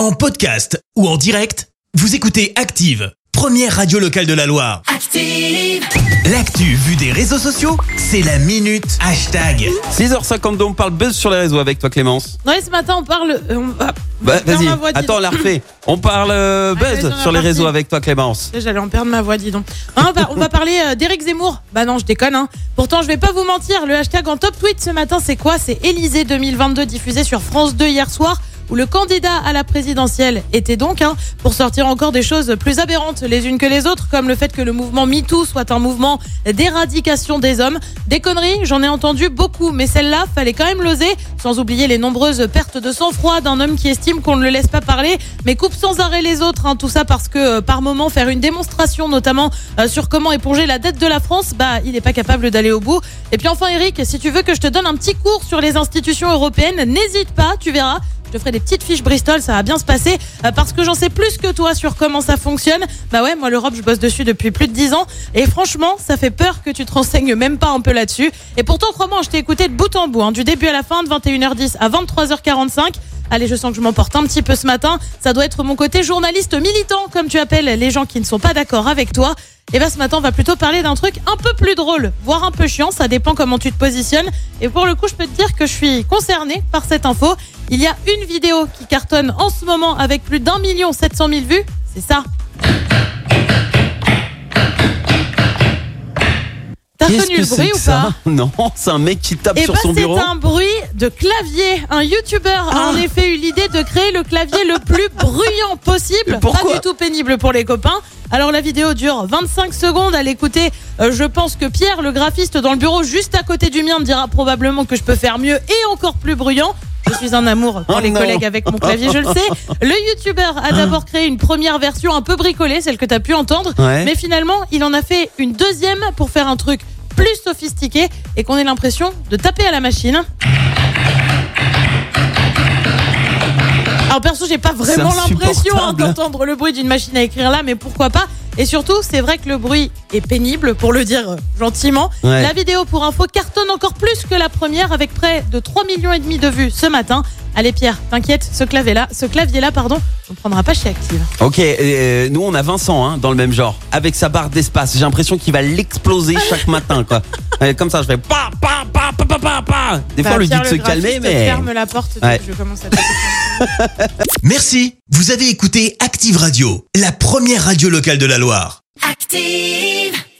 En podcast ou en direct, vous écoutez Active, première radio locale de la Loire. Active. L'actu vue des réseaux sociaux, c'est la minute hashtag. 6h52, on parle buzz sur les réseaux avec toi Clémence. Ouais, ce matin, on parle. euh, on Bah, Vas-y, ma voix, dis attends, donc. on la refait. On parle euh, Allez, buzz vas-y, on sur les réseaux avec toi Clémence. J'allais en perdre ma voix, dis donc. Hein, on, va, on va parler euh, d'Éric Zemmour. Bah non, je déconne. Hein. Pourtant, je vais pas vous mentir. Le hashtag en top tweet ce matin, c'est quoi? C'est Élysée 2022 diffusé sur France 2 hier soir. Où le candidat à la présidentielle était donc, hein, pour sortir encore des choses plus aberrantes les unes que les autres, comme le fait que le mouvement MeToo soit un mouvement d'éradication des hommes. Des conneries, j'en ai entendu beaucoup, mais celle-là, fallait quand même l'oser, sans oublier les nombreuses pertes de sang-froid d'un homme qui estime qu'on ne le laisse pas parler, mais coupe sans arrêt les autres. hein, tout ça parce que euh, par moment faire une démonstration, notamment euh, sur comment éponger la dette de la France, bah il n'est pas capable d'aller au bout. Et puis enfin, Eric, si tu veux que je te donne un petit cours sur les institutions européennes, n'hésite pas, tu verras. Je te ferai des petites fiches Bristol, ça va bien se passer euh, parce que j'en sais plus que toi sur comment ça fonctionne. Bah ouais, moi l'Europe, je bosse dessus depuis plus de 10 ans et franchement, ça fait peur que tu te renseignes même pas un peu là-dessus. Et pourtant, crois-moi, je t'ai écouté de bout en bout, hein, du début à la fin, de 21h10 à 23h45. Allez, je sens que je m'emporte un petit peu ce matin. Ça doit être mon côté journaliste militant, comme tu appelles les gens qui ne sont pas d'accord avec toi. Et bien ce matin, on va plutôt parler d'un truc un peu plus drôle, voire un peu chiant. Ça dépend comment tu te positionnes. Et pour le coup, je peux te dire que je suis concernée par cette info. Il y a une vidéo qui cartonne en ce moment avec plus d'un million sept cent mille vues. C'est ça. T'as reconnu le c'est bruit ou pas? Non, c'est un mec qui tape Eh sur ben, son c'est bureau. un bruit de clavier. Un youtubeur a en effet eu l'idée de créer le clavier le plus bruyant possible. Pourquoi Pas du tout pénible pour les copains. Alors la vidéo dure 25 secondes à l'écouter. Euh, je pense que Pierre, le graphiste dans le bureau juste à côté du mien, me dira probablement que je peux faire mieux et encore plus bruyant. Je suis un amour pour Oh les non. collègues avec mon clavier, je le sais. Le youtubeur a d'abord créé une première version un peu bricolée, celle que tu as pu entendre. Ouais. Mais finalement, il en a fait une deuxième pour faire un truc plus sophistiqué et qu'on ait l'impression de taper à la machine. Alors perso, j'ai pas vraiment l'impression hein, d'entendre le bruit d'une machine à écrire là, mais pourquoi pas Et surtout, c'est vrai que le bruit est pénible, pour le dire gentiment. Ouais. La vidéo, pour info, cartonne encore plus la première, avec près de 3 millions et demi de vues ce matin. Allez Pierre, t'inquiète, ce clavier-là, ce clavier-là, pardon, on ne prendra pas chez Active. Ok, euh, nous on a Vincent hein, dans le même genre, avec sa barre d'espace. J'ai l'impression qu'il va l'exploser chaque matin, quoi. Comme ça, je fais pa pa pa pa pa pa pa. Des fois, on lui dit de se calmer, mais Ferme la porte, donc Ouais. je commence à. Merci, vous avez écouté Active Radio, la première radio locale de la Loire. Active.